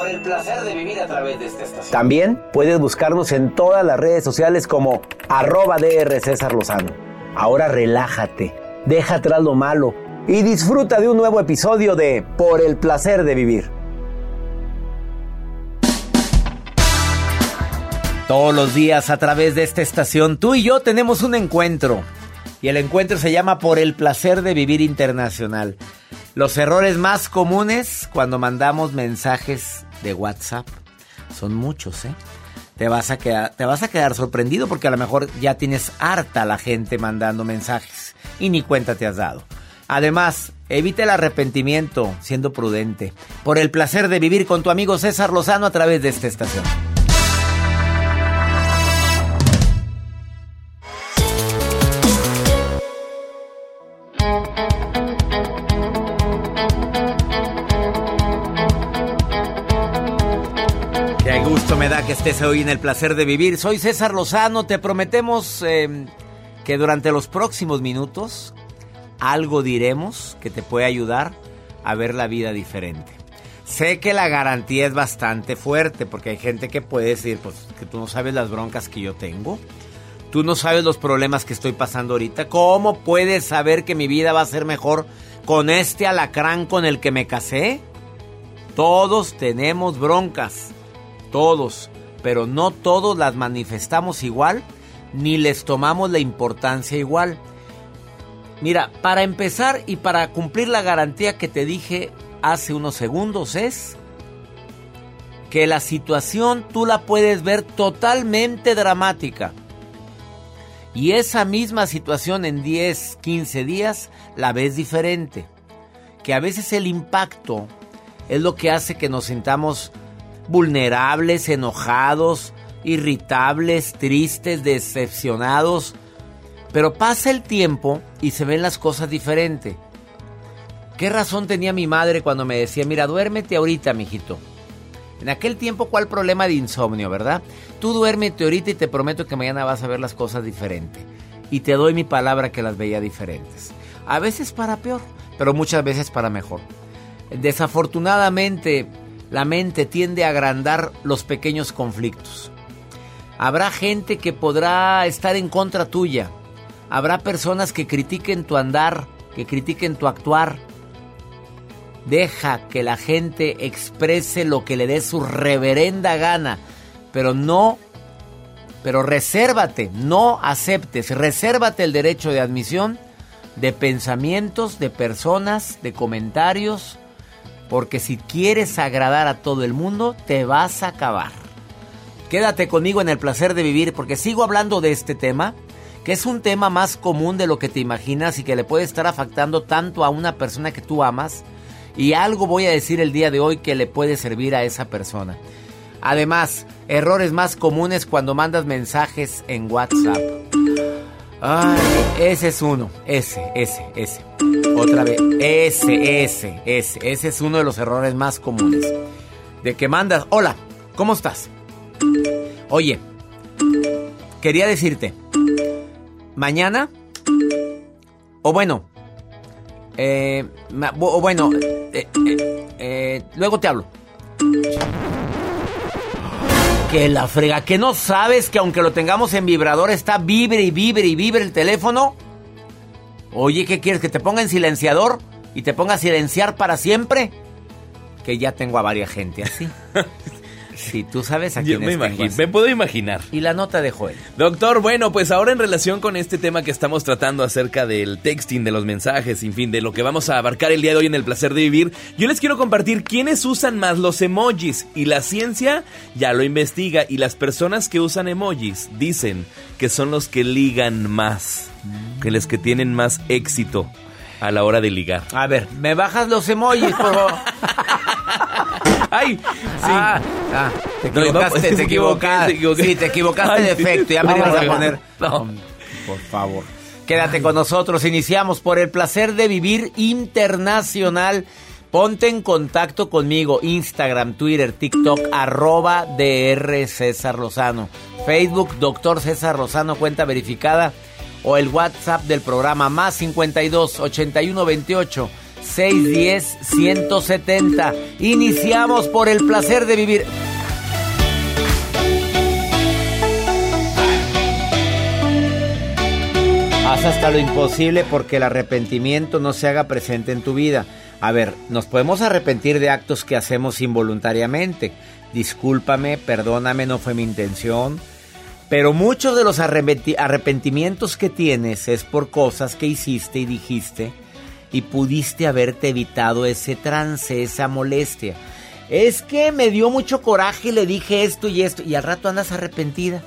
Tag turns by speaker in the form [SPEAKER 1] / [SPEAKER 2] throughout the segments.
[SPEAKER 1] Por el placer de vivir a través de esta estación. También puedes buscarnos en todas las redes sociales como arroba DR César Lozano. Ahora relájate, deja atrás lo malo y disfruta de un nuevo episodio de Por el placer de vivir. Todos los días a través de esta estación tú y yo tenemos un encuentro. Y el encuentro se llama Por el placer de vivir internacional. Los errores más comunes cuando mandamos mensajes de WhatsApp son muchos, ¿eh? Te vas, a quedar, te vas a quedar sorprendido porque a lo mejor ya tienes harta la gente mandando mensajes y ni cuenta te has dado. Además, evita el arrepentimiento siendo prudente. Por el placer de vivir con tu amigo César Lozano a través de esta estación. Que estés hoy en el placer de vivir. Soy César Lozano. Te prometemos eh, que durante los próximos minutos algo diremos que te puede ayudar a ver la vida diferente. Sé que la garantía es bastante fuerte porque hay gente que puede decir pues, que tú no sabes las broncas que yo tengo. Tú no sabes los problemas que estoy pasando ahorita. ¿Cómo puedes saber que mi vida va a ser mejor con este alacrán con el que me casé? Todos tenemos broncas. Todos. Pero no todos las manifestamos igual ni les tomamos la importancia igual. Mira, para empezar y para cumplir la garantía que te dije hace unos segundos es que la situación tú la puedes ver totalmente dramática. Y esa misma situación en 10, 15 días la ves diferente. Que a veces el impacto es lo que hace que nos sintamos vulnerables, enojados, irritables, tristes, decepcionados. Pero pasa el tiempo y se ven las cosas diferente. ¿Qué razón tenía mi madre cuando me decía, mira, duérmete ahorita, mijito? En aquel tiempo, ¿cuál problema de insomnio, verdad? Tú duérmete ahorita y te prometo que mañana vas a ver las cosas diferente. Y te doy mi palabra que las veía diferentes. A veces para peor, pero muchas veces para mejor. Desafortunadamente, la mente tiende a agrandar los pequeños conflictos. Habrá gente que podrá estar en contra tuya. Habrá personas que critiquen tu andar, que critiquen tu actuar. Deja que la gente exprese lo que le dé su reverenda gana, pero no, pero resérvate, no aceptes, resérvate el derecho de admisión de pensamientos, de personas, de comentarios, porque si quieres agradar a todo el mundo, te vas a acabar. Quédate conmigo en el placer de vivir porque sigo hablando de este tema, que es un tema más común de lo que te imaginas y que le puede estar afectando tanto a una persona que tú amas. Y algo voy a decir el día de hoy que le puede servir a esa persona. Además, errores más comunes cuando mandas mensajes en WhatsApp. Ay, ese es uno. Ese, ese, ese. Otra vez. Ese, ese, ese. Ese es uno de los errores más comunes. De que mandas, hola, ¿cómo estás? Oye, quería decirte, mañana, o bueno, eh, o bueno, eh, eh, luego te hablo. Que la frega, que no sabes que aunque lo tengamos en vibrador está vibre y vibre y vibre el teléfono. Oye, ¿qué quieres? ¿Que te ponga en silenciador y te ponga a silenciar para siempre? Que ya tengo a varias gente así. Si tú sabes a quién
[SPEAKER 2] me, imagino, me puedo imaginar.
[SPEAKER 1] Y la nota de Joel.
[SPEAKER 2] Doctor, bueno, pues ahora en relación con este tema que estamos tratando acerca del texting, de los mensajes, en fin, de lo que vamos a abarcar el día de hoy en el placer de vivir, yo les quiero compartir quiénes usan más los emojis. Y la ciencia ya lo investiga y las personas que usan emojis dicen que son los que ligan más, que los que tienen más éxito a la hora de ligar.
[SPEAKER 1] A ver, ¿me bajas los emojis, por favor?
[SPEAKER 2] ¡Ay! Sí.
[SPEAKER 1] Ah, ah, te equivocaste, te equivocaste. Sí, te equivocaste de efecto. Ya me ibas a poner. No. Por favor. Quédate con nosotros. Iniciamos por el placer de vivir internacional. Ponte en contacto conmigo. Instagram, Twitter, TikTok, arroba DR César Lozano. Facebook, Doctor César Lozano, cuenta verificada. O el WhatsApp del programa más 52 81 28 610-170. Iniciamos por el placer de vivir. Haz hasta lo imposible porque el arrepentimiento no se haga presente en tu vida. A ver, nos podemos arrepentir de actos que hacemos involuntariamente. Discúlpame, perdóname, no fue mi intención. Pero muchos de los arrepentimientos que tienes es por cosas que hiciste y dijiste y pudiste haberte evitado ese trance, esa molestia. Es que me dio mucho coraje y le dije esto y esto y al rato andas arrepentida.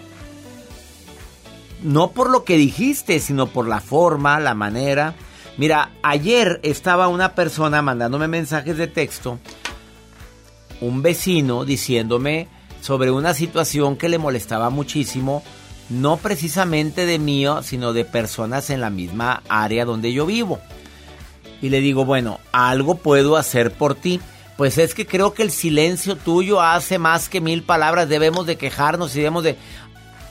[SPEAKER 1] No por lo que dijiste, sino por la forma, la manera. Mira, ayer estaba una persona mandándome mensajes de texto, un vecino diciéndome sobre una situación que le molestaba muchísimo, no precisamente de mí, sino de personas en la misma área donde yo vivo y le digo, bueno, algo puedo hacer por ti. Pues es que creo que el silencio tuyo hace más que mil palabras. Debemos de quejarnos y debemos de...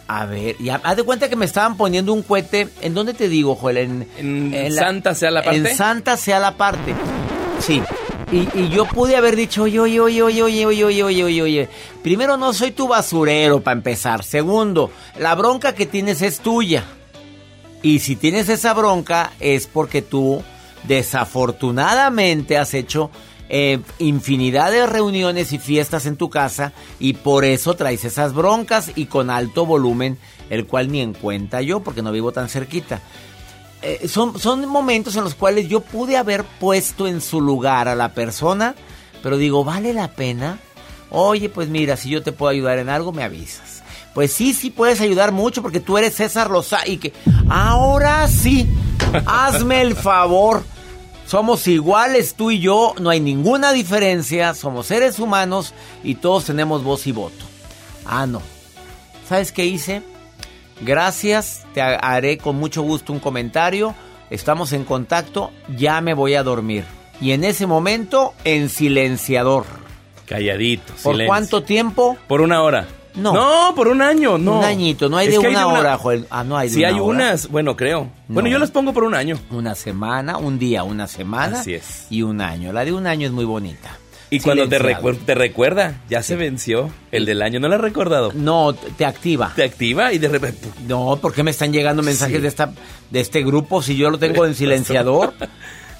[SPEAKER 1] A ver, ya, haz de cuenta que me estaban poniendo un cohete. ¿En dónde te digo, Joel?
[SPEAKER 2] En, Santa sea la parte.
[SPEAKER 1] En Santa sea la parte. Sí. Y, y, yo pude haber dicho, oye, oye, oye, oye, oye, oye, oye, oye, oye, oye. Primero, no soy tu basurero para empezar. Segundo, la bronca que tienes es tuya. Y si tienes esa bronca es porque tú Desafortunadamente has hecho eh, infinidad de reuniones y fiestas en tu casa y por eso traes esas broncas y con alto volumen, el cual ni en cuenta yo porque no vivo tan cerquita. Eh, son, son momentos en los cuales yo pude haber puesto en su lugar a la persona, pero digo, ¿vale la pena? Oye, pues mira, si yo te puedo ayudar en algo, me avisas. Pues sí, sí puedes ayudar mucho porque tú eres César Rosa y que ahora sí, hazme el favor. Somos iguales tú y yo, no hay ninguna diferencia, somos seres humanos y todos tenemos voz y voto. Ah, no. ¿Sabes qué hice? Gracias, te haré con mucho gusto un comentario. Estamos en contacto, ya me voy a dormir. Y en ese momento, en silenciador.
[SPEAKER 2] Calladito.
[SPEAKER 1] ¿Por cuánto tiempo?
[SPEAKER 2] Por una hora. No. No, por un año, no.
[SPEAKER 1] Un añito, no hay de una, hora, Joel. Ah, no hay de
[SPEAKER 2] Sí hay unas, bueno, creo. Bueno, yo las pongo por un año.
[SPEAKER 1] Una semana, un día, una semana.
[SPEAKER 2] Así es.
[SPEAKER 1] Y un año. La de un año es muy bonita.
[SPEAKER 2] Y cuando te, te recuerda, ya se venció el del año, ¿no lo has recordado?
[SPEAKER 1] No, te activa.
[SPEAKER 2] Te activa y de repente...
[SPEAKER 1] No, ¿por qué me están llegando mensajes de esta de este grupo si yo lo tengo en silenciador?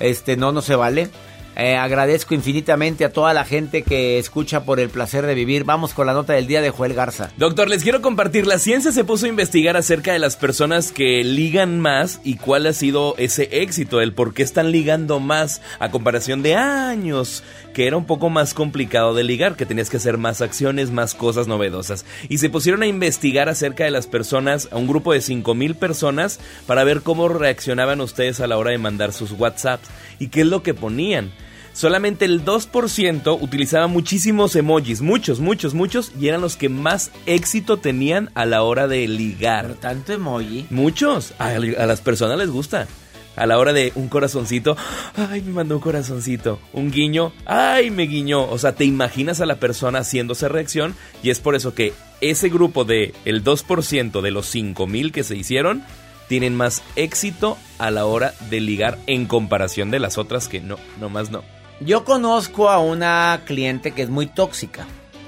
[SPEAKER 1] este, no, no se vale. Eh, agradezco infinitamente a toda la gente que escucha por el placer de vivir. Vamos con la nota del día de Joel Garza.
[SPEAKER 2] Doctor, les quiero compartir. La ciencia se puso a investigar acerca de las personas que ligan más y cuál ha sido ese éxito, el por qué están ligando más a comparación de años, que era un poco más complicado de ligar, que tenías que hacer más acciones, más cosas novedosas. Y se pusieron a investigar acerca de las personas, a un grupo de 5000 personas, para ver cómo reaccionaban ustedes a la hora de mandar sus WhatsApps y qué es lo que ponían solamente el 2% utilizaba muchísimos emojis, muchos, muchos, muchos, y eran los que más éxito tenían a la hora de ligar.
[SPEAKER 1] tanto emoji.
[SPEAKER 2] Muchos, a, las personas les gusta. A la hora de un corazoncito, ay, me mandó un corazoncito. Un guiño, ay, me guiñó. O sea, te imaginas a la persona haciéndose reacción y es por eso que ese grupo de el 2% de los 5000 que se hicieron tienen más éxito a la hora de ligar en comparación de las otras que no, nomás no.
[SPEAKER 1] Yo conozco a una cliente que es muy tóxica.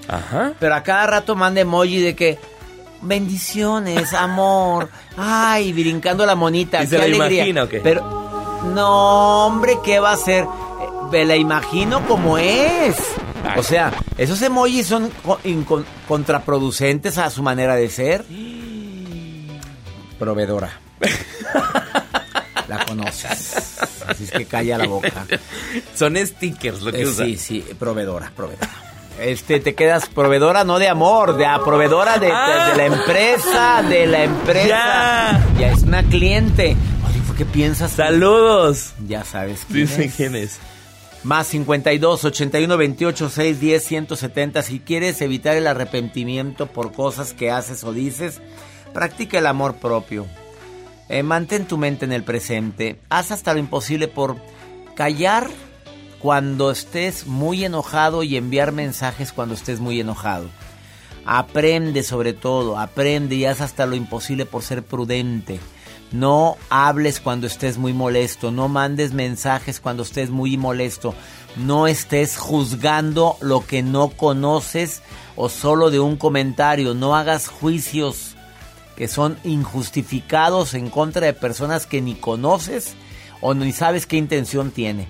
[SPEAKER 2] Ajá.
[SPEAKER 1] Pero a cada rato manda emoji de que bendiciones, amor. Ay, brincando la monita.
[SPEAKER 2] ¿Y se
[SPEAKER 1] qué
[SPEAKER 2] la
[SPEAKER 1] alegría.
[SPEAKER 2] imagina o qué?
[SPEAKER 1] Pero no, hombre, ¿qué va a hacer? Eh, Me la imagino como es.
[SPEAKER 2] Ay.
[SPEAKER 1] O sea, esos emojis son contraproducentes a su manera de ser. Proveedora. La conoces. Así es que calla la boca.
[SPEAKER 2] Son stickers lo que
[SPEAKER 1] Eh,
[SPEAKER 2] usan.
[SPEAKER 1] sí, sí, proveedora, proveedora. Este, te quedas proveedora no de amor, de a proveedora de, de- de la empresa, de la empresa.
[SPEAKER 2] Ya.
[SPEAKER 1] es una cliente. Oye, ¿por qué piensas?
[SPEAKER 2] Saludos.
[SPEAKER 1] Ya sabes quién
[SPEAKER 2] Dicen
[SPEAKER 1] es.
[SPEAKER 2] quién es.
[SPEAKER 1] Más 52 81 28 6 10 170. Si quieres evitar el arrepentimiento por cosas que haces o dices, practica el amor propio. Eh, mantén tu mente en el presente. Haz hasta lo imposible por callar cuando estés muy enojado y enviar mensajes cuando estés muy enojado. Aprende sobre todo, aprende y haz hasta lo imposible por ser prudente. No hables cuando estés muy molesto, no mandes mensajes cuando estés muy molesto, no estés juzgando lo que no conoces o solo de un comentario, no hagas juicios que son injustificados en contra de personas que ni conoces o ni sabes qué intención tiene.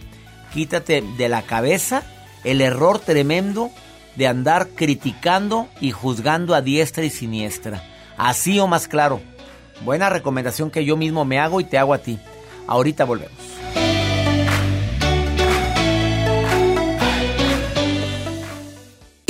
[SPEAKER 1] Quítate de la cabeza el error tremendo de andar criticando y juzgando a diestra y siniestra. Así o más claro. Buena recomendación que yo mismo me hago y te hago a ti. Ahorita volvemos.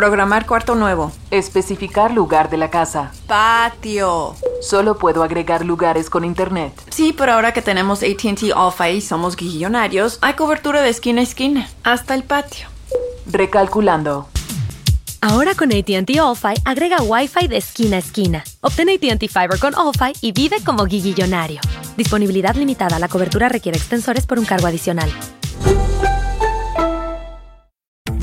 [SPEAKER 3] Programar cuarto nuevo.
[SPEAKER 4] Especificar lugar de la casa.
[SPEAKER 3] Patio.
[SPEAKER 4] Solo puedo agregar lugares con internet.
[SPEAKER 3] Sí, pero ahora que tenemos ATT All-Fi y somos guillonarios, hay cobertura de esquina a esquina, hasta el patio.
[SPEAKER 4] Recalculando.
[SPEAKER 5] Ahora con ATT All-Fi agrega Wi-Fi de esquina a esquina. Obtén ATT Fiber con All-Fi y vive como guillillonario. Disponibilidad limitada. La cobertura requiere extensores por un cargo adicional.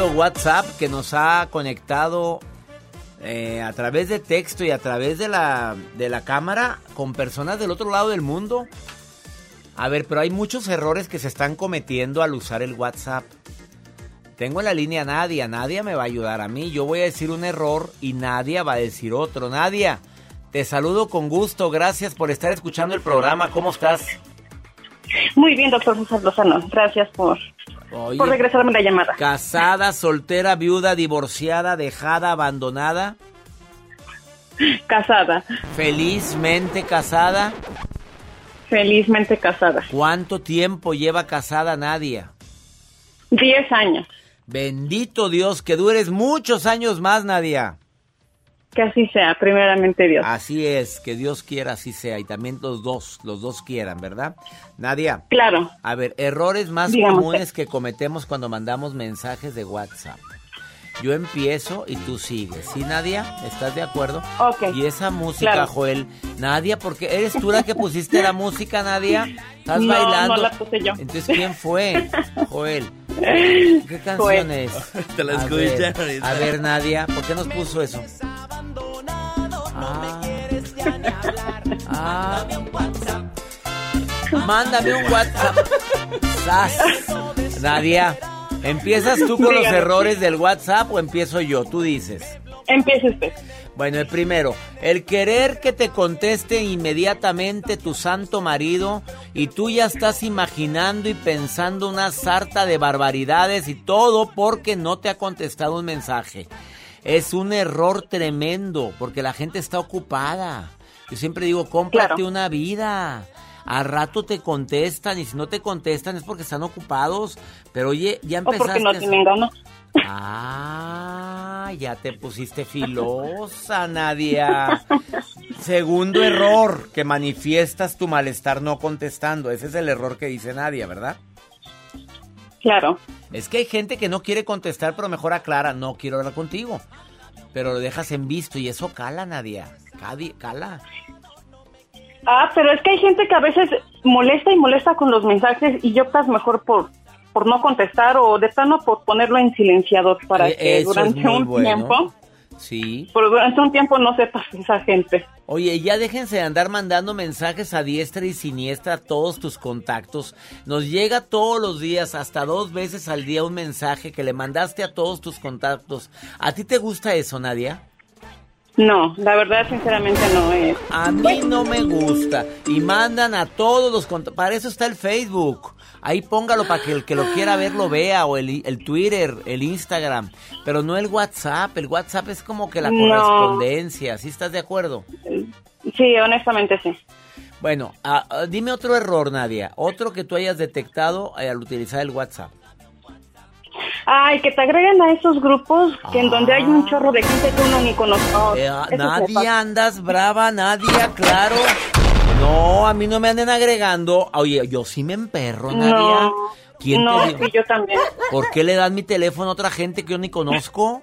[SPEAKER 1] WhatsApp que nos ha conectado eh, a través de texto y a través de la, de la cámara con personas del otro lado del mundo. A ver, pero hay muchos errores que se están cometiendo al usar el WhatsApp. Tengo en la línea a Nadia. Nadia me va a ayudar a mí. Yo voy a decir un error y Nadia va a decir otro. Nadia, te saludo con gusto. Gracias por estar escuchando el programa. ¿Cómo estás?
[SPEAKER 6] Muy bien, doctor César Lozano. Gracias por,
[SPEAKER 1] Oye,
[SPEAKER 6] por regresarme la llamada.
[SPEAKER 1] casada, soltera, viuda, divorciada, dejada, abandonada,
[SPEAKER 6] Casada,
[SPEAKER 1] felizmente casada.
[SPEAKER 6] felizmente casada.
[SPEAKER 1] ¿Cuánto tiempo lleva casada Nadia?
[SPEAKER 6] Diez años.
[SPEAKER 1] Bendito Dios, que dures muchos años más, Nadia.
[SPEAKER 6] Que así sea, primeramente Dios.
[SPEAKER 1] Así es, que Dios quiera así sea y también los dos, los dos quieran, ¿verdad? Nadia.
[SPEAKER 6] Claro.
[SPEAKER 1] A ver, errores más comunes que cometemos cuando mandamos mensajes de WhatsApp. Yo empiezo y tú sigues. ¿Sí, Nadia? ¿Estás de acuerdo?
[SPEAKER 6] Ok.
[SPEAKER 1] Y esa música,
[SPEAKER 6] Claro.
[SPEAKER 1] Joel. Nadia, porque eres tú la que pusiste la música, Nadia. ¿Estás
[SPEAKER 6] No,
[SPEAKER 1] bailando?
[SPEAKER 6] no la puse yo.
[SPEAKER 1] Entonces, ¿quién fue? Joel. ¿Qué canción
[SPEAKER 6] Joel.
[SPEAKER 1] es?
[SPEAKER 2] Te la
[SPEAKER 1] A
[SPEAKER 2] escuché ahorita.
[SPEAKER 1] A ver, Nadia, ¿por qué nos puso eso? Ah. Ah. Mándame un WhatsApp. Sas. Nadia, ¿empiezas tú con los errores del WhatsApp o empiezo yo? Tú dices.
[SPEAKER 6] Empiece usted.
[SPEAKER 1] Bueno, el primero, el querer que te conteste inmediatamente tu santo marido y tú ya estás imaginando y pensando una sarta de barbaridades y todo porque no te ha contestado un mensaje. Es un error tremendo porque la gente está ocupada. Yo siempre digo, cómprate
[SPEAKER 6] Claro.
[SPEAKER 1] una vida. A rato te contestan y si no te contestan es porque están ocupados. Pero oye, ya
[SPEAKER 6] O
[SPEAKER 1] empezaste.
[SPEAKER 6] porque no tienen ganas.
[SPEAKER 1] Ah, ya te pusiste filosa, Nadia. Segundo error, que manifiestas tu malestar no contestando. Ese es el error que dice Nadia, ¿verdad?
[SPEAKER 6] Claro.
[SPEAKER 1] Es que hay gente que no quiere contestar, pero mejor aclara, no quiero hablar contigo. Pero lo dejas en visto y eso cala, Nadia. Cala.
[SPEAKER 6] Ah, pero es que hay gente que a veces molesta y molesta con los mensajes y optas mejor por por no contestar o de plano por ponerlo en silenciador para
[SPEAKER 1] Eh,
[SPEAKER 6] que durante un
[SPEAKER 1] bueno.
[SPEAKER 6] tiempo,
[SPEAKER 1] Sí.
[SPEAKER 6] por durante un tiempo no sepas esa gente.
[SPEAKER 1] Oye, ya déjense de andar mandando mensajes a diestra y siniestra a todos tus contactos. Nos llega todos los días, hasta dos veces al día, un mensaje que le mandaste a todos tus contactos. ¿A ti te gusta eso, Nadia?
[SPEAKER 6] No, la verdad sinceramente no es.
[SPEAKER 1] A mí no me gusta. Y mandan a todos los contactos. Para eso está el Facebook. Ahí póngalo para que el que lo quiera ver lo vea. O el, el Twitter, el Instagram. Pero no el WhatsApp. El WhatsApp es como que la
[SPEAKER 6] No.
[SPEAKER 1] correspondencia. ¿Sí estás de acuerdo?
[SPEAKER 6] Sí, honestamente sí.
[SPEAKER 1] Bueno, ah, ah, dime otro error, Nadia. Otro que tú hayas detectado eh, al utilizar el WhatsApp.
[SPEAKER 6] Ay, que te agreguen a esos grupos que en donde hay un chorro de gente que uno ni conoce. Oh,
[SPEAKER 1] Eh,
[SPEAKER 6] me
[SPEAKER 1] Nadia, andas brava, Nadia, claro. No, a mí no me anden agregando. Oye, yo sí me emperro, Nadia.
[SPEAKER 6] No,
[SPEAKER 1] ¿Quién
[SPEAKER 6] no,
[SPEAKER 1] te
[SPEAKER 6] sí, yo también.
[SPEAKER 1] ¿Por qué le dan mi teléfono a otra gente que yo ni conozco?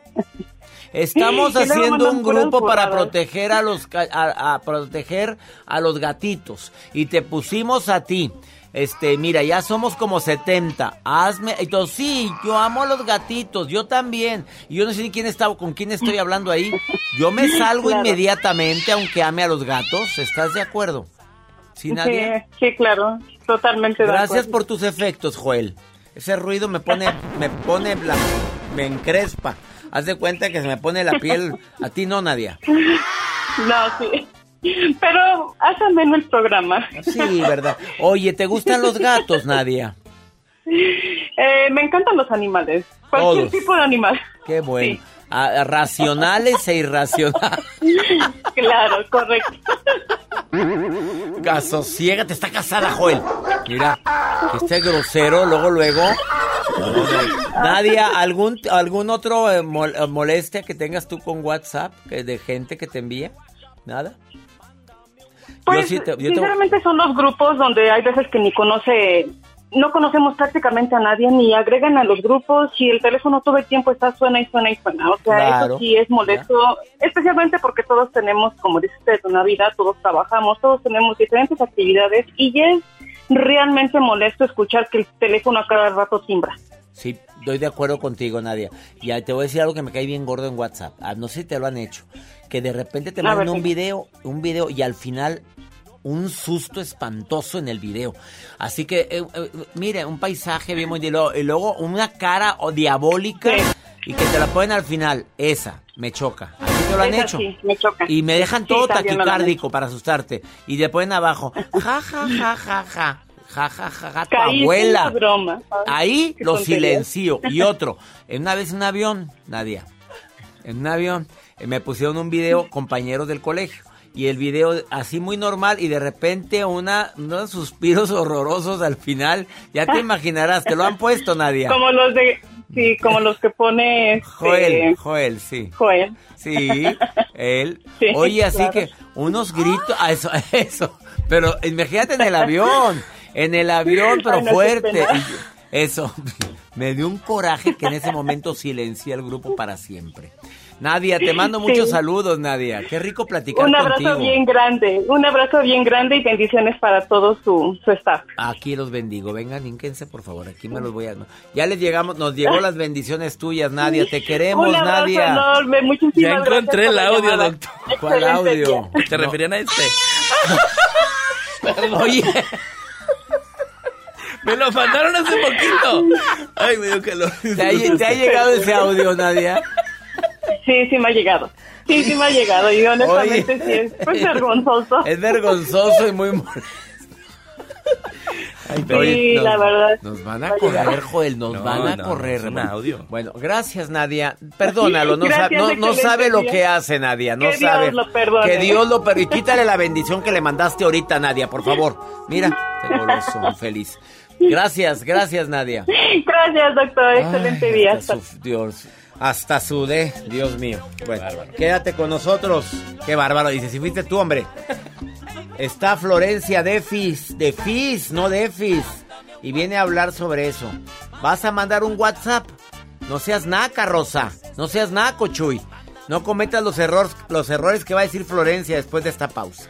[SPEAKER 1] Estamos haciendo un grupo para proteger a los a, a proteger a los gatitos y te pusimos a ti. Este, mira, ya somos como 70. Hazme, entonces sí, yo amo a los gatitos, yo también. Y yo no sé ni quién está con quién estoy hablando ahí. Yo me salgo
[SPEAKER 6] Claro.
[SPEAKER 1] inmediatamente aunque ame a los gatos. ¿Estás de acuerdo? ¿Sí, Nadia?
[SPEAKER 6] Sí, sí, claro, totalmente de
[SPEAKER 1] Gracias
[SPEAKER 6] acuerdo.
[SPEAKER 1] por tus efectos, Joel. Ese ruido me pone, me pone, la, me encrespa. Haz de cuenta que se me pone la piel. A ti no, Nadia.
[SPEAKER 6] No, sí. Pero hace ameno el programa.
[SPEAKER 1] Sí, verdad. Oye, ¿te gustan los gatos, Nadia?
[SPEAKER 6] Eh, me encantan los animales. Cualquier
[SPEAKER 1] Todos.
[SPEAKER 6] tipo de animal.
[SPEAKER 1] Qué bueno. Ah, racionales e irracionales.
[SPEAKER 6] Claro, correcto.
[SPEAKER 1] Asosiégate, está casada, Joel. Mira, este grosero, luego, luego. Nadia, ¿algún, algún otro eh, molestia que tengas tú con WhatsApp que de gente que te envía? ¿Nada?
[SPEAKER 6] Pues,
[SPEAKER 1] Yo sí te-
[SPEAKER 6] sinceramente son los grupos donde hay veces que ni conoce, no conocemos prácticamente a nadie, ni agregan a los grupos y el teléfono todo el tiempo está suena y suena y suena. O sea,
[SPEAKER 1] Claro.
[SPEAKER 6] eso sí es molesto, especialmente porque todos tenemos, como dice usted, una vida, todos trabajamos, todos tenemos diferentes actividades y es realmente molesto escuchar que el teléfono a cada rato timbra.
[SPEAKER 1] Sí, estoy de acuerdo contigo, Nadia. Y te voy a decir algo que me cae bien gordo en WhatsApp. Ah, no sé si te lo han hecho. Que de repente te mandan un video, un video y al final un susto espantoso en el video. Así que, eh, eh, mire, un paisaje bien bonito y luego, una cara o diabólica y que te la ponen al final. Esa, me choca. Así te lo han
[SPEAKER 6] Esa
[SPEAKER 1] hecho.
[SPEAKER 6] sí, me choca.
[SPEAKER 1] Y me dejan
[SPEAKER 6] Sí,
[SPEAKER 1] todo
[SPEAKER 6] han
[SPEAKER 1] taquicárdico para asustarte. Y te ponen abajo, ja, ja, ja, ja, ja. Ja, ja, ja, ja, tu abuela.
[SPEAKER 6] broma.
[SPEAKER 1] Ahí lo
[SPEAKER 6] tontería.
[SPEAKER 1] silencio. Y otro, en una vez en un avión, Nadia, en un avión, eh, me pusieron un video compañeros del colegio. Y el video así muy normal y de repente una, unos suspiros horrorosos al final. Ya te imaginarás, te lo han puesto, Nadia.
[SPEAKER 6] Como los de, sí, como los que pone este,
[SPEAKER 1] Joel, Joel, sí.
[SPEAKER 6] Joel.
[SPEAKER 1] Sí, él.
[SPEAKER 6] Sí,
[SPEAKER 1] Oye, así
[SPEAKER 6] claro.
[SPEAKER 1] que unos gritos, ah, eso, eso. Pero imagínate en el avión, en el avión, pero
[SPEAKER 6] Ay, no, qué
[SPEAKER 1] fuerte. Eso, me dio un coraje que en ese momento silencié al grupo para siempre. Nadia, te mando muchos
[SPEAKER 6] Sí.
[SPEAKER 1] saludos, Nadia. Qué rico platicar
[SPEAKER 6] Un abrazo
[SPEAKER 1] contigo.
[SPEAKER 6] bien grande, un abrazo bien grande y bendiciones para todo su, su staff.
[SPEAKER 1] Aquí los bendigo. Vengan, ínquense, por favor. Aquí me los voy a... Ya les llegamos, nos llegó las bendiciones tuyas, Nadia. Te queremos,
[SPEAKER 6] un abrazo
[SPEAKER 1] Nadia.
[SPEAKER 6] enorme, muchísimas
[SPEAKER 2] Ya encontré el audio, doctor.
[SPEAKER 1] ¿Cuál audio?
[SPEAKER 2] ¿Te referían a este?
[SPEAKER 1] Oye,
[SPEAKER 2] Me lo mandaron hace poquito. Ay, me dio calor.
[SPEAKER 1] ¿te ha, te ha llegado ese audio, Nadia?
[SPEAKER 6] Sí, sí me ha llegado. Sí, sí me ha llegado y honestamente
[SPEAKER 1] Oye.
[SPEAKER 6] sí es pues, vergonzoso.
[SPEAKER 1] Es vergonzoso y muy molesto. Ay, pero
[SPEAKER 6] Sí,
[SPEAKER 1] oye, nos-
[SPEAKER 6] la verdad.
[SPEAKER 1] Nos van a
[SPEAKER 6] Va a llegar.
[SPEAKER 1] correr, Joel, nos
[SPEAKER 2] No,
[SPEAKER 1] van a
[SPEAKER 2] no,
[SPEAKER 1] correr.
[SPEAKER 2] un audio.
[SPEAKER 1] Bueno, gracias, Nadia. Perdónalo, no,
[SPEAKER 6] Gracias,
[SPEAKER 1] sabe, no, sabe lo que hace, Nadia, no
[SPEAKER 6] Que Dios
[SPEAKER 1] sabe.
[SPEAKER 6] lo perdone.
[SPEAKER 1] Que Dios lo perdone. Y quítale la bendición que le mandaste ahorita, Nadia, por favor. Mira, te goloso, feliz. Gracias, gracias, Nadia.
[SPEAKER 6] Gracias, doctor. Excelente
[SPEAKER 1] Ay,
[SPEAKER 6] día.
[SPEAKER 1] hasta Dios, hasta sudé, Dios mío. Bueno, quédate con nosotros. Qué bárbaro. Dice, si fuiste tú, hombre. Está Florencia Defis, Defis, no Defis. Y viene a hablar sobre eso. Vas a mandar un WhatsApp. No seas naca, Rosa. No seas naco, Chuy. No cometas los errores, los errores que va a decir Florencia después de esta pausa.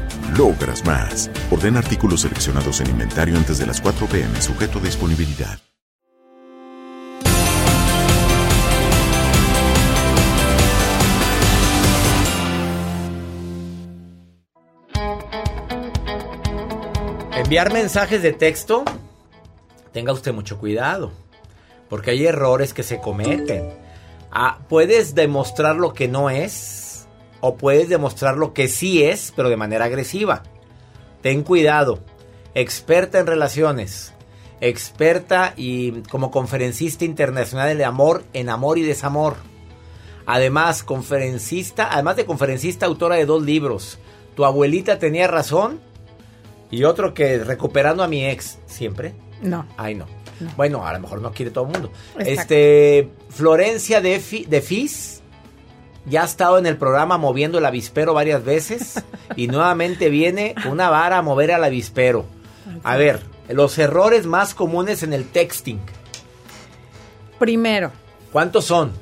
[SPEAKER 7] logras más. Ordena artículos seleccionados en inventario antes de las 4 pm, sujeto a disponibilidad.
[SPEAKER 1] Enviar mensajes de texto, tenga usted mucho cuidado, porque hay errores que se cometen. Ah, puedes demostrar lo que no es, o puedes demostrar lo que sí es, pero de manera agresiva. Ten cuidado. Experta en relaciones, experta y como conferencista internacional de amor, en amor y desamor. Además, conferencista, además de conferencista, autora de dos libros. Tu abuelita tenía razón y otro que recuperando a mi ex siempre.
[SPEAKER 8] No.
[SPEAKER 1] Ay, no. Bueno, a lo mejor no quiere todo el mundo.
[SPEAKER 8] Exacto.
[SPEAKER 1] Este, Florencia de, Fi- de Fis ya ha estado en el programa moviendo el avispero varias veces y nuevamente viene una vara a mover al avispero. A ver, los errores más comunes en el texting.
[SPEAKER 8] Primero,
[SPEAKER 1] ¿Cuántos son?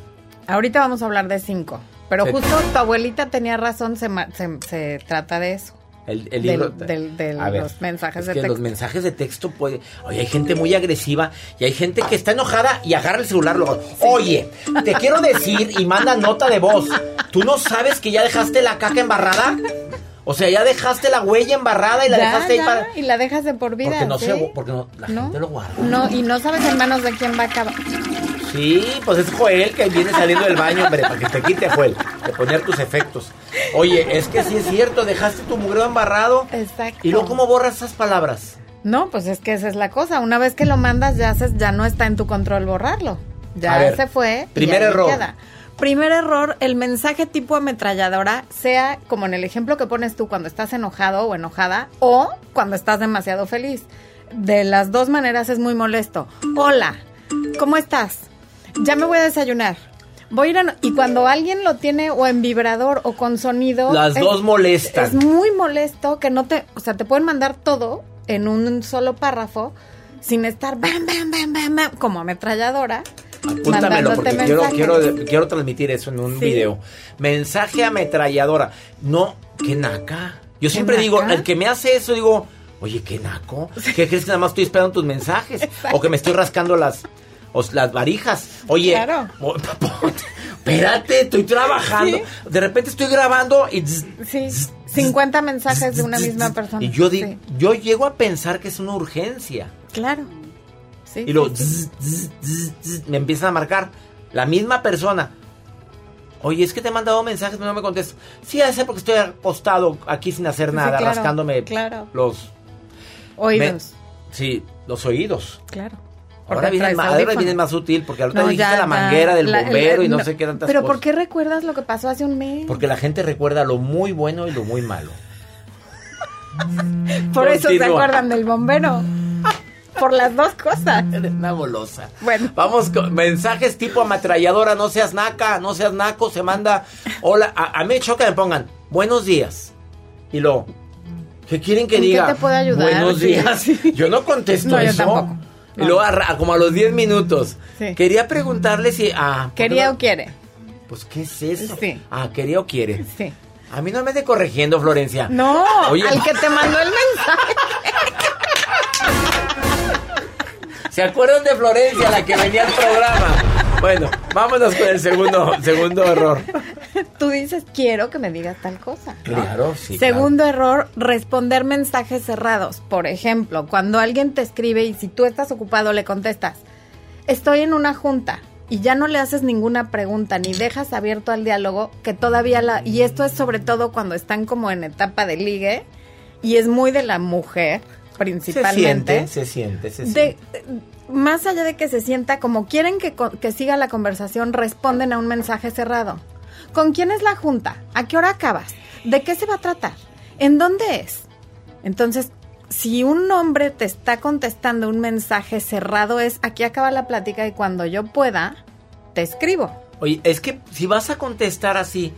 [SPEAKER 8] ahorita vamos a hablar de cinco. Pero justo tu abuelita tenía razón, se, se trata de eso.
[SPEAKER 1] El, el
[SPEAKER 8] Del-
[SPEAKER 1] libro.
[SPEAKER 8] del- de
[SPEAKER 1] A ver,
[SPEAKER 8] los mensajes
[SPEAKER 1] es
[SPEAKER 8] de
[SPEAKER 1] que
[SPEAKER 8] texto.
[SPEAKER 1] los mensajes de texto puede. Oye, hay gente muy agresiva y hay gente que está enojada y agarra el celular luego. Oye, te quiero decir y manda nota de voz. ¿Tú no sabes que ya dejaste la caca embarrada? O sea, ya dejaste la huella embarrada y la
[SPEAKER 8] Ya,
[SPEAKER 1] dejaste
[SPEAKER 8] ya,
[SPEAKER 1] ahí para.
[SPEAKER 8] Y la dejas de por vida.
[SPEAKER 1] Porque no
[SPEAKER 8] ¿sí?
[SPEAKER 1] se, porque no, la
[SPEAKER 8] ¿No?
[SPEAKER 1] gente lo guarda.
[SPEAKER 8] No, y no sabes en manos de quién va a acabar.
[SPEAKER 1] Sí, pues es Joel que viene saliendo del baño, hombre, para que te quite, Joel, de poner tus efectos. Oye, es que sí es cierto, dejaste tu mugreo embarrado.
[SPEAKER 8] Exacto.
[SPEAKER 1] ¿Y luego cómo borras esas palabras?
[SPEAKER 8] No, pues es que esa es la cosa. Una vez que lo mandas, ya, haces, ya no está en tu control borrarlo. Ya
[SPEAKER 1] ver,
[SPEAKER 8] se fue.
[SPEAKER 1] primer error.
[SPEAKER 8] queda. Primer error, el mensaje tipo ametralladora, sea como en el ejemplo que pones tú cuando estás enojado o enojada, o cuando estás demasiado feliz. De las dos maneras es muy molesto. Hola, ¿cómo estás? Ya me voy a desayunar. Voy a ir a... Y cuando alguien lo tiene o en vibrador o con sonido...
[SPEAKER 1] Las
[SPEAKER 8] es-
[SPEAKER 1] dos molestan.
[SPEAKER 8] Es muy molesto que no te... O sea, te pueden mandar todo en un solo párrafo sin estar bam, bam, bam, bam, bam, como ametralladora.
[SPEAKER 1] Apúntamelo porque quiero,
[SPEAKER 8] mensajes.
[SPEAKER 1] quiero, quiero transmitir eso en un
[SPEAKER 8] Sí.
[SPEAKER 1] video. Mensaje ametralladora. No, qué naca. Yo siempre
[SPEAKER 8] ¿Qué
[SPEAKER 1] digo, el que me hace eso, digo, oye, qué naco. ¿Qué crees que nada más estoy esperando tus mensajes? O que me estoy rascando las, o las varijas. Oye,
[SPEAKER 8] Claro.
[SPEAKER 1] espérate, estoy trabajando.
[SPEAKER 8] Sí.
[SPEAKER 1] De repente estoy grabando y...
[SPEAKER 8] Sí, 50 mensajes de una misma persona.
[SPEAKER 1] Y yo, di-
[SPEAKER 8] Sí,
[SPEAKER 1] yo llego a pensar que es una urgencia.
[SPEAKER 8] claro. Sí,
[SPEAKER 1] Y luego
[SPEAKER 8] sí, sí.
[SPEAKER 1] zzz, zzz, zzz, zzz, me empiezan a marcar la misma persona. Oye, es que te he mandado mensajes, pero no me contestas. Sí, ya sé porque estoy acostado aquí sin hacer nada,
[SPEAKER 8] claro,
[SPEAKER 1] rascándome
[SPEAKER 8] claro.
[SPEAKER 1] los
[SPEAKER 8] Oídos,
[SPEAKER 1] me- sí, los oídos.
[SPEAKER 8] claro.
[SPEAKER 1] Ahora viene, más, ahora
[SPEAKER 8] audífonos.
[SPEAKER 1] viene más útil porque ahorita
[SPEAKER 8] No,
[SPEAKER 1] dijiste
[SPEAKER 8] ya,
[SPEAKER 1] la manguera del
[SPEAKER 8] La-
[SPEAKER 1] bombero
[SPEAKER 8] la-
[SPEAKER 1] y no,
[SPEAKER 8] no.
[SPEAKER 1] sé qué tantas
[SPEAKER 8] Pero
[SPEAKER 1] cosas.
[SPEAKER 8] ¿por qué recuerdas lo que pasó hace un mes?
[SPEAKER 1] Porque la gente recuerda lo muy bueno y lo muy malo.
[SPEAKER 8] Por eso se acuerdan del bombero. Por las dos cosas.
[SPEAKER 1] Eres una golosa.
[SPEAKER 8] Bueno.
[SPEAKER 1] Vamos con mensajes tipo ametralladora, no seas naca, no seas naco, se manda, hola, a, a mí choca que me pongan, buenos días. Y luego, ¿qué quieren que
[SPEAKER 8] ¿En qué
[SPEAKER 1] diga?
[SPEAKER 8] te puedo ayudar?
[SPEAKER 1] Buenos días.
[SPEAKER 8] sí.
[SPEAKER 1] Yo no contesto
[SPEAKER 8] No, yo
[SPEAKER 1] eso.
[SPEAKER 8] tampoco.
[SPEAKER 1] Y luego, a como a los 10 minutos,
[SPEAKER 8] Sí.
[SPEAKER 1] quería preguntarle si... Ah, ¿por qué
[SPEAKER 8] ¿Quería
[SPEAKER 1] no?
[SPEAKER 8] o quiere?
[SPEAKER 1] Pues, ¿qué es eso?
[SPEAKER 8] Sí.
[SPEAKER 1] Ah, ¿quería o quiere?
[SPEAKER 8] Sí.
[SPEAKER 1] A mí no me esté corrigiendo, Florencia.
[SPEAKER 8] No,
[SPEAKER 1] Oye,
[SPEAKER 8] al que te mandó el mensaje.
[SPEAKER 1] ¿Se acuerdan de Florencia, la que venía al programa? Bueno, vámonos con el segundo, segundo error.
[SPEAKER 8] Tú dices, quiero que me digas tal cosa.
[SPEAKER 1] Claro, sí.
[SPEAKER 8] Segundo error, responder mensajes cerrados. Por ejemplo, cuando alguien te escribe y si tú estás ocupado le contestas, estoy en una junta y ya no le haces ninguna pregunta ni dejas abierto al diálogo, que todavía la... Y esto es sobre todo cuando están como en etapa de ligue y es muy de la mujer
[SPEAKER 1] Se
[SPEAKER 8] principalmente.
[SPEAKER 1] siente, se siente, se siente.
[SPEAKER 8] De, más allá de que se sienta como quieren que, que siga la conversación, responden a un mensaje cerrado. ¿Con quién es la junta? ¿A qué hora acabas? ¿De qué se va a tratar? ¿En dónde es? Entonces, si un hombre te está contestando un mensaje cerrado es aquí acaba la plática y cuando yo pueda, te escribo.
[SPEAKER 1] Oye, es que si vas a contestar así,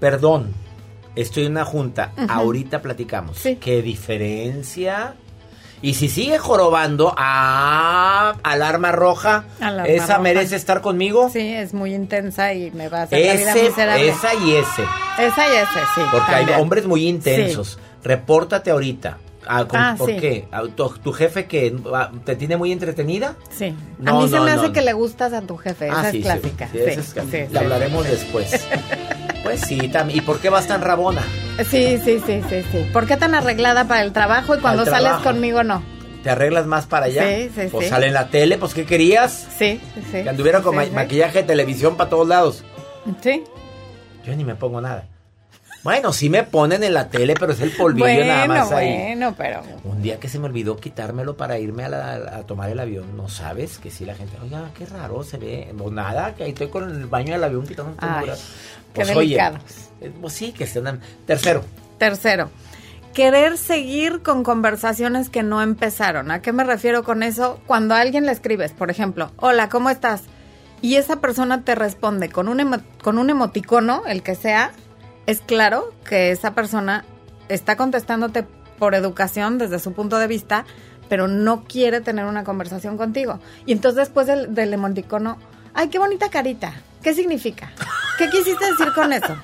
[SPEAKER 1] perdón, estoy en una junta, ahorita platicamos.
[SPEAKER 8] Sí.
[SPEAKER 1] ¿Qué diferencia? Y si sigue jorobando, ah, alarma roja,
[SPEAKER 8] Alarma
[SPEAKER 1] esa
[SPEAKER 8] roja.
[SPEAKER 1] merece estar conmigo.
[SPEAKER 8] Sí, es muy intensa y me va a hacer la vida
[SPEAKER 1] Ese,
[SPEAKER 8] miserable.
[SPEAKER 1] esa y ese.
[SPEAKER 8] Esa y ese, sí.
[SPEAKER 1] Porque
[SPEAKER 8] también.
[SPEAKER 1] hay hombres muy intensos. Repórtate ahorita. Ah, ¿con-
[SPEAKER 8] Ah,
[SPEAKER 1] ¿Por
[SPEAKER 8] sí.
[SPEAKER 1] qué? Ah, ¿Tu, tu jefe que te tiene muy entretenida?
[SPEAKER 8] Sí.
[SPEAKER 1] No,
[SPEAKER 8] a mí se
[SPEAKER 1] no,
[SPEAKER 8] me hace
[SPEAKER 1] no.
[SPEAKER 8] que le gustas a tu jefe. Esa
[SPEAKER 1] Ah,
[SPEAKER 8] es
[SPEAKER 1] sí, sí,
[SPEAKER 8] clásica.
[SPEAKER 1] sí,
[SPEAKER 8] Sí,
[SPEAKER 1] esa es clásica. La hablaremos después. pues sí, también. ¿Y por qué vas tan rabona?
[SPEAKER 8] Sí, sí, sí, sí, sí. ¿Por qué tan arreglada para el trabajo y cuando
[SPEAKER 1] Al
[SPEAKER 8] sales conmigo no?
[SPEAKER 1] ¿Te arreglas más para allá?
[SPEAKER 8] Sí, sí,
[SPEAKER 1] Pues
[SPEAKER 8] sí.
[SPEAKER 1] sale en la tele, pues ¿qué querías?
[SPEAKER 8] Sí, sí.
[SPEAKER 1] Que anduviera con ma- maquillaje de televisión para todos lados.
[SPEAKER 8] Sí.
[SPEAKER 1] Yo ni me pongo nada. Bueno, sí me ponen en la tele, pero es el polvillo nada más ahí.
[SPEAKER 8] bueno, pero...
[SPEAKER 1] Un día que se me olvidó quitármelo para irme a, la- a tomar el avión, ¿no sabes? Que sí, la gente, oiga, qué raro se ve. Pues nada, que ahí estoy con el baño del avión quitando
[SPEAKER 8] qué
[SPEAKER 1] Pues oye, eh, pues sí, que se andan. Tercero,
[SPEAKER 8] Tercero, querer seguir con conversaciones que no empezaron. ¿A qué me refiero con eso? Cuando a alguien le escribes, por ejemplo, hola, ¿cómo estás? Y esa persona te responde con un, emo- con un emoticono, el que sea, es claro que esa persona está contestándote por educación desde su punto de vista, pero no quiere tener una conversación contigo. Y entonces después del, del emoticono, ay, qué bonita carita, ¿qué significa? ¿Qué quisiste decir con eso?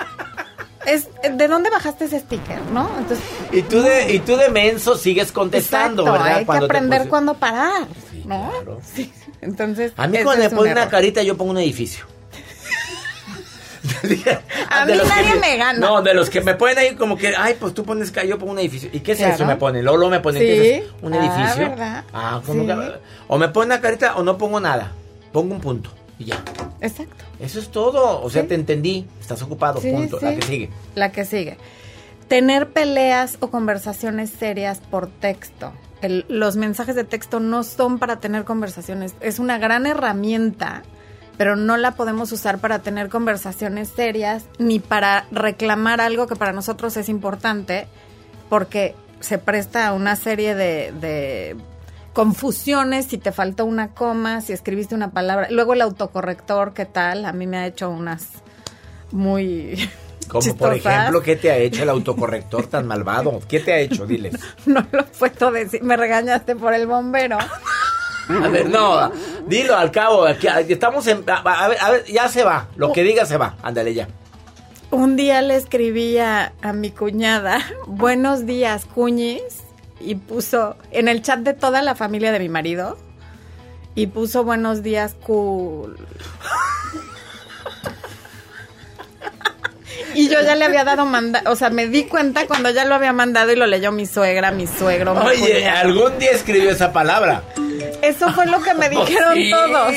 [SPEAKER 8] Es, ¿De dónde bajaste ese sticker, no? Entonces,
[SPEAKER 1] Y tú de, y tú de menso sigues contestando,
[SPEAKER 8] exacto,
[SPEAKER 1] ¿verdad?
[SPEAKER 8] hay que
[SPEAKER 1] Cuando
[SPEAKER 8] aprender cuándo parar, ¿no? Sí. Entonces,
[SPEAKER 1] A mí cuando me ponen una carita yo pongo un edificio.
[SPEAKER 8] A mí
[SPEAKER 1] que
[SPEAKER 8] nadie
[SPEAKER 1] me-
[SPEAKER 8] gana.
[SPEAKER 1] No, de los que me ponen ahí como que, ay, pues tú pones yo pongo un edificio. ¿Y qué es
[SPEAKER 8] Claro.
[SPEAKER 1] eso? Me ponen. Luego me ponen, ¿qué es eso? Un
[SPEAKER 8] Ah,
[SPEAKER 1] edificio.
[SPEAKER 8] ¿verdad?
[SPEAKER 1] Ah, como
[SPEAKER 8] Sí.
[SPEAKER 1] que- O me ponen una carita o no pongo nada. Pongo un punto. Y ya.
[SPEAKER 8] Exacto.
[SPEAKER 1] Eso es todo. O sea,
[SPEAKER 8] Sí.
[SPEAKER 1] te entendí. Estás ocupado. Punto. La que sigue.
[SPEAKER 8] La que sigue. Tener peleas o conversaciones serias por texto. El- los mensajes de texto no son para tener conversaciones. Es una gran herramienta, pero no la podemos usar para tener conversaciones serias ni para reclamar algo que para nosotros es importante, porque se presta a una serie de, de confusiones si te faltó una coma, si escribiste una palabra. Luego el autocorrector, ¿qué tal? A mí me ha hecho unas muy...
[SPEAKER 1] Como por ejemplo, ¿qué te ha hecho el autocorrector tan malvado? ¿Qué te ha hecho? Diles.
[SPEAKER 8] No lo puedo decir. Me regañaste por el bombero.
[SPEAKER 1] A ver, no, dilo al cabo. Aquí, estamos en. A, a ver, a ver, ya se va. Lo que diga se va. Ándale ya.
[SPEAKER 8] Un día le escribí a, mi cuñada, buenos días, cuñis, y puso en el chat de toda la familia de mi marido, y puso buenos días, cool. Y yo ya le había dado manda, o sea, me di cuenta cuando ya lo había mandado y lo leyó mi suegra, mi suegro.
[SPEAKER 1] Oye, algún día escribió esa palabra.
[SPEAKER 8] Eso fue lo que me dijeron
[SPEAKER 1] Sí,
[SPEAKER 8] todos.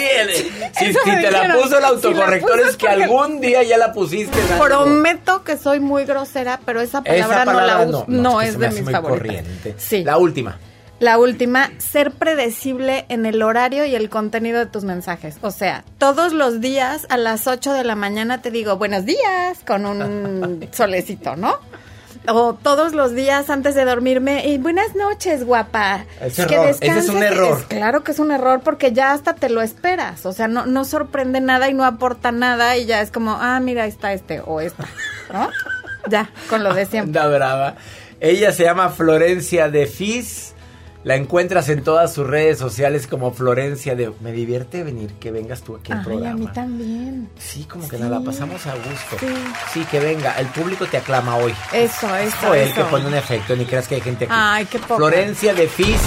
[SPEAKER 1] Si, te la
[SPEAKER 8] dijeron.
[SPEAKER 1] puso el autocorrector es que algún día ya la pusiste.
[SPEAKER 8] Prometo que soy muy grosera, pero esa palabra,
[SPEAKER 1] Esa palabra
[SPEAKER 8] no la uso. No, es de mis
[SPEAKER 1] muy
[SPEAKER 8] favoritas.
[SPEAKER 1] corriente.
[SPEAKER 8] Sí.
[SPEAKER 1] La última.
[SPEAKER 8] La última, ser predecible en el horario y el contenido de tus mensajes. O sea, todos los días a las 8 de la mañana te digo buenos días con un solecito, ¿no? O todos los días antes de dormirme, y buenas noches, guapa.
[SPEAKER 1] Es error, ese es un error.
[SPEAKER 8] Es claro que es un error porque ya hasta te lo esperas. O sea, no, no sorprende nada y no aporta nada y ya es como, ah, mira, está este o esta, ¿no? Ya, con lo de siempre.
[SPEAKER 1] Anda brava. Ella se llama Florencia de Fis. La encuentras en todas sus redes sociales como Florencia de... Me divierte venir, que vengas tú aquí al
[SPEAKER 8] Ay, a
[SPEAKER 1] programa.
[SPEAKER 8] mí también.
[SPEAKER 1] Sí, como que la pasamos a gusto.
[SPEAKER 8] Sí.
[SPEAKER 1] Sí, que venga. El público te aclama hoy.
[SPEAKER 8] Eso, eso,
[SPEAKER 1] Fue él que pone un efecto, ni creas que hay gente aquí.
[SPEAKER 8] Ay, qué poca.
[SPEAKER 1] Florencia de Fis,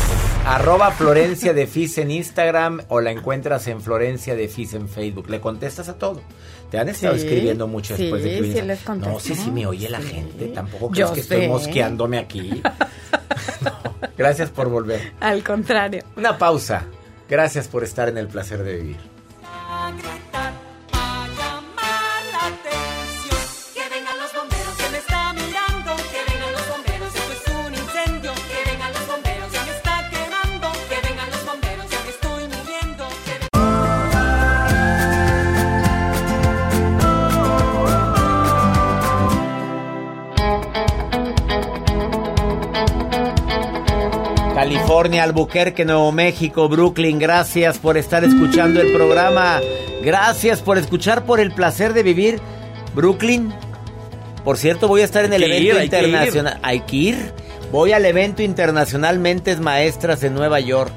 [SPEAKER 1] arroba Florencia de Fis en Instagram o la encuentras en Florencia de Fis en Facebook. Le contestas a todo. Te han estado
[SPEAKER 8] Sí,
[SPEAKER 1] escribiendo mucho después de que
[SPEAKER 8] sí les.
[SPEAKER 1] No, sí, sí me oye la gente. Tampoco
[SPEAKER 8] Yo
[SPEAKER 1] crees que estoy
[SPEAKER 8] sé.
[SPEAKER 1] mosqueándome aquí. No, gracias por volver.
[SPEAKER 8] Al contrario.
[SPEAKER 1] Una pausa. Gracias por estar en el placer de vivir. California, Albuquerque, Nuevo México, Brooklyn, gracias por estar escuchando el programa. Gracias por escuchar por el placer de vivir. Brooklyn, por cierto, voy a estar en el evento
[SPEAKER 2] ir,
[SPEAKER 1] internacional. Hay que ir. Voy al evento internacional Mentes Maestras en Nueva York.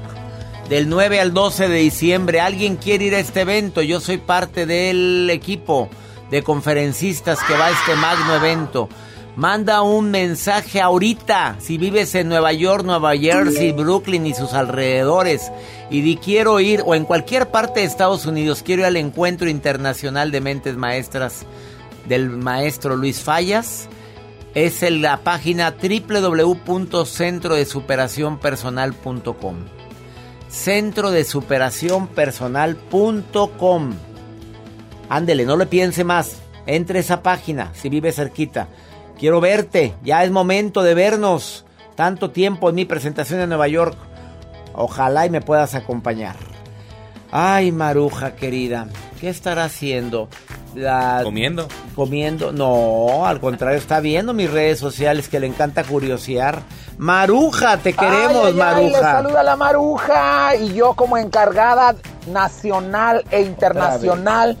[SPEAKER 1] Del 9 al 12 de diciembre. ¿Alguien quiere ir a este evento? Yo soy parte del equipo de conferencistas que va a este magno evento. Manda un mensaje ahorita si vives en Nueva York, Nueva Jersey, Brooklyn y sus alrededores y di quiero ir o en cualquier parte de Estados Unidos quiero ir al encuentro internacional de mentes maestras del maestro Luis Fallas. Es en la página www.centrodesuperacionpersonal.com. Centrodesuperacionpersonal.com. Ándele, no le piense más. Entre esa página si vive cerquita. Quiero verte, ya es momento de vernos. Tanto tiempo en mi presentación en Nueva York. Ojalá y me puedas acompañar. Ay, Maruja querida, ¿qué estará haciendo? La-
[SPEAKER 2] Comiendo.
[SPEAKER 1] Comiendo. No, al contrario, está viendo mis redes sociales que le encanta curiosear. Maruja, te queremos,
[SPEAKER 9] Ay, ay, ay,
[SPEAKER 1] Maruja.
[SPEAKER 9] le saluda la Maruja y yo como encargada nacional e internacional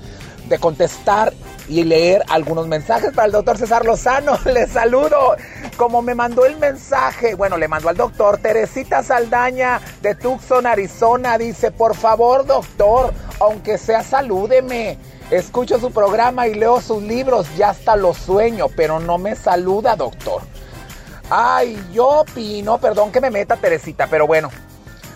[SPEAKER 9] de contestar y leer algunos mensajes para el doctor César Lozano. Le saludo. Como me mandó el mensaje, bueno, le mandó al doctor Teresita Saldaña de Tucson, Arizona. Dice, por favor, doctor, aunque sea salúdeme. Escucho su programa y leo sus libros, ya hasta lo sueño, pero no me saluda, doctor. Ay, yo opino, perdón que me meta, Teresita, pero bueno.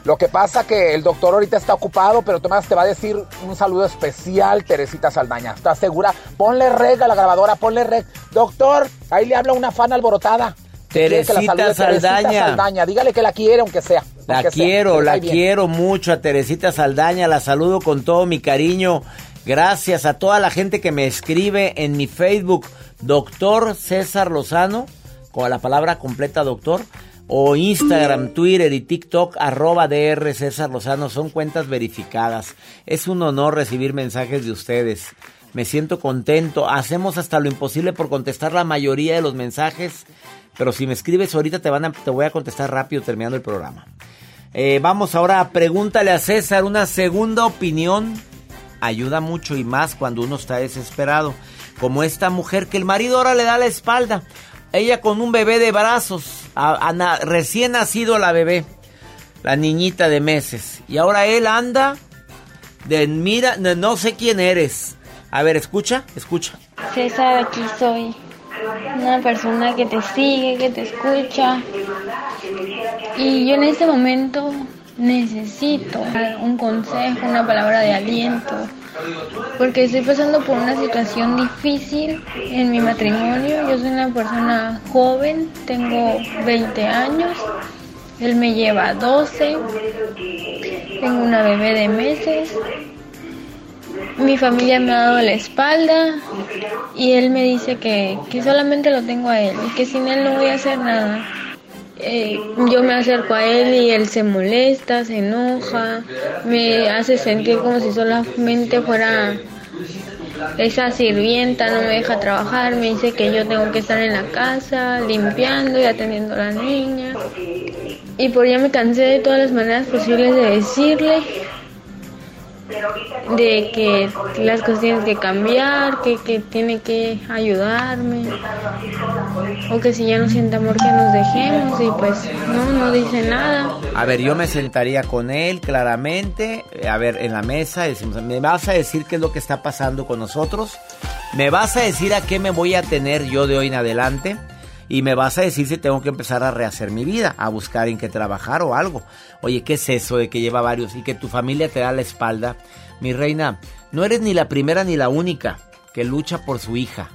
[SPEAKER 9] Lo que pasa que el doctor ahorita está ocupado, pero Tomás te va a decir un saludo especial, Teresita Saldaña. ¿Estás segura? Ponle reg a la grabadora, ponle reg. Doctor, ahí le habla una fan alborotada. Quiere que la
[SPEAKER 1] Teresita
[SPEAKER 9] salude
[SPEAKER 1] Saldaña.
[SPEAKER 9] Saldaña. Dígale que la quiere, aunque sea.
[SPEAKER 1] La
[SPEAKER 9] aunque
[SPEAKER 1] quiero, la quiero mucho a Teresita Saldaña, la saludo con todo mi cariño. Gracias a toda la gente que me escribe en mi Facebook, doctor César Lozano, con la palabra completa doctor, o Instagram, Twitter y TikTok, arroba DR César Lozano, son cuentas verificadas. Es un honor recibir mensajes de ustedes. Me siento contento. Hacemos hasta lo imposible por contestar la mayoría de los mensajes. Pero si me escribes ahorita te, van a- te voy a contestar rápido terminando el programa. Eh, vamos ahora a pregúntale a César una segunda opinión. Ayuda mucho y más cuando uno está desesperado. Como esta mujer que el marido ahora le da la espalda. Ella con un bebé de brazos. a- recién nacido la bebé. La niñita de meses. Y ahora él anda de mira, no, no sé quién eres. A ver, escucha, escucha.
[SPEAKER 10] César, aquí soy. Una persona que te sigue, que te escucha. Y yo en este momento necesito un consejo, una palabra de aliento. Porque estoy pasando por una situación difícil en mi matrimonio. Yo soy una persona joven, tengo 20 años. Él me lleva 12. Tengo una bebé de meses. Mi familia me ha dado la espalda y él me dice que, que solamente lo tengo a él y que sin él no voy a hacer nada. Eh, yo me acerco a él y él se molesta, se enoja, me hace sentir como si solamente fuera esa sirvienta, no me deja trabajar, me dice que yo tengo que estar en la casa limpiando y atendiendo a la niña. Y por ya me cansé de todas las maneras posibles de decirle de que las cosas tienen que cambiar, que, que tiene que ayudarme, o que si ya no siente amor que nos dejemos y pues no, no dice nada.
[SPEAKER 1] A ver, yo me sentaría con él claramente, eh, a ver, en la mesa, decimos, ¿me vas a decir qué es lo que está pasando con nosotros? ¿Me vas a decir a qué me voy a tener yo de hoy en adelante? Y me vas a decir si tengo que empezar a rehacer mi vida, a buscar en qué trabajar o algo. Oye, ¿qué es eso de que lleva varios y que tu familia te da la espalda? Mi reina, no eres ni la primera ni la única que lucha por su hija.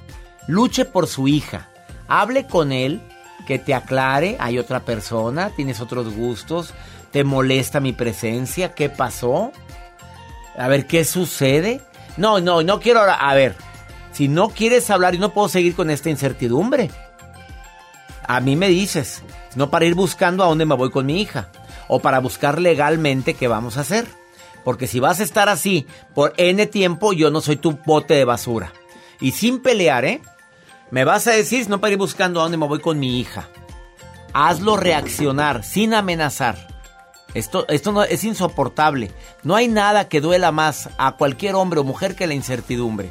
[SPEAKER 1] Luche por su hija. Hable con él, que te aclare, hay otra persona, tienes otros gustos, te molesta mi presencia, ¿qué pasó? A ver, ¿qué sucede? No, no, no quiero a ver, si no quieres hablar y no puedo seguir con esta incertidumbre, a mí me dices, no para ir buscando a dónde me voy con mi hija, o para buscar legalmente qué vamos a hacer. Porque si vas a estar así por N tiempo, yo no soy tu bote de basura. Y sin pelear, ¿eh? Me vas a decir, no para ir buscando a dónde me voy con mi hija. Hazlo reaccionar, sin amenazar. Esto, esto no, es insoportable. No hay nada que duela más a cualquier hombre o mujer que la incertidumbre.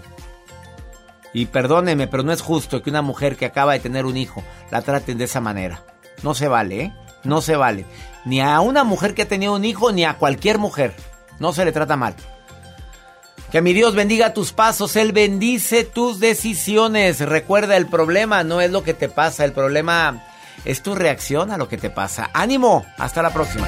[SPEAKER 1] Y perdónenme, pero no es justo que una mujer que acaba de tener un hijo la traten de esa manera. No se vale, ¿eh? No se vale. Ni a una mujer que ha tenido un hijo, ni a cualquier mujer. No se le trata mal. Que mi Dios bendiga tus pasos, Él bendice tus decisiones. Recuerda, el problema no es lo que te pasa, el problema es tu reacción a lo que te pasa. Ánimo, hasta la próxima.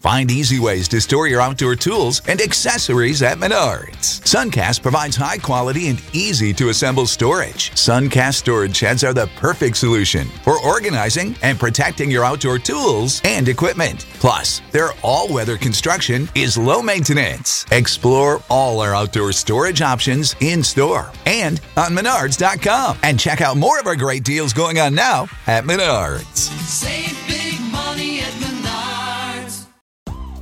[SPEAKER 11] Find easy ways to store your outdoor tools and accessories at Menards. Suncast provides high quality and easy to assemble storage. Suncast storage sheds are the perfect solution for organizing and protecting your outdoor tools and equipment. Plus, their all weather construction is low maintenance. Explore all our outdoor storage options in store and on Menards.com. And check out more of our great deals going on now at Menards.
[SPEAKER 12] Save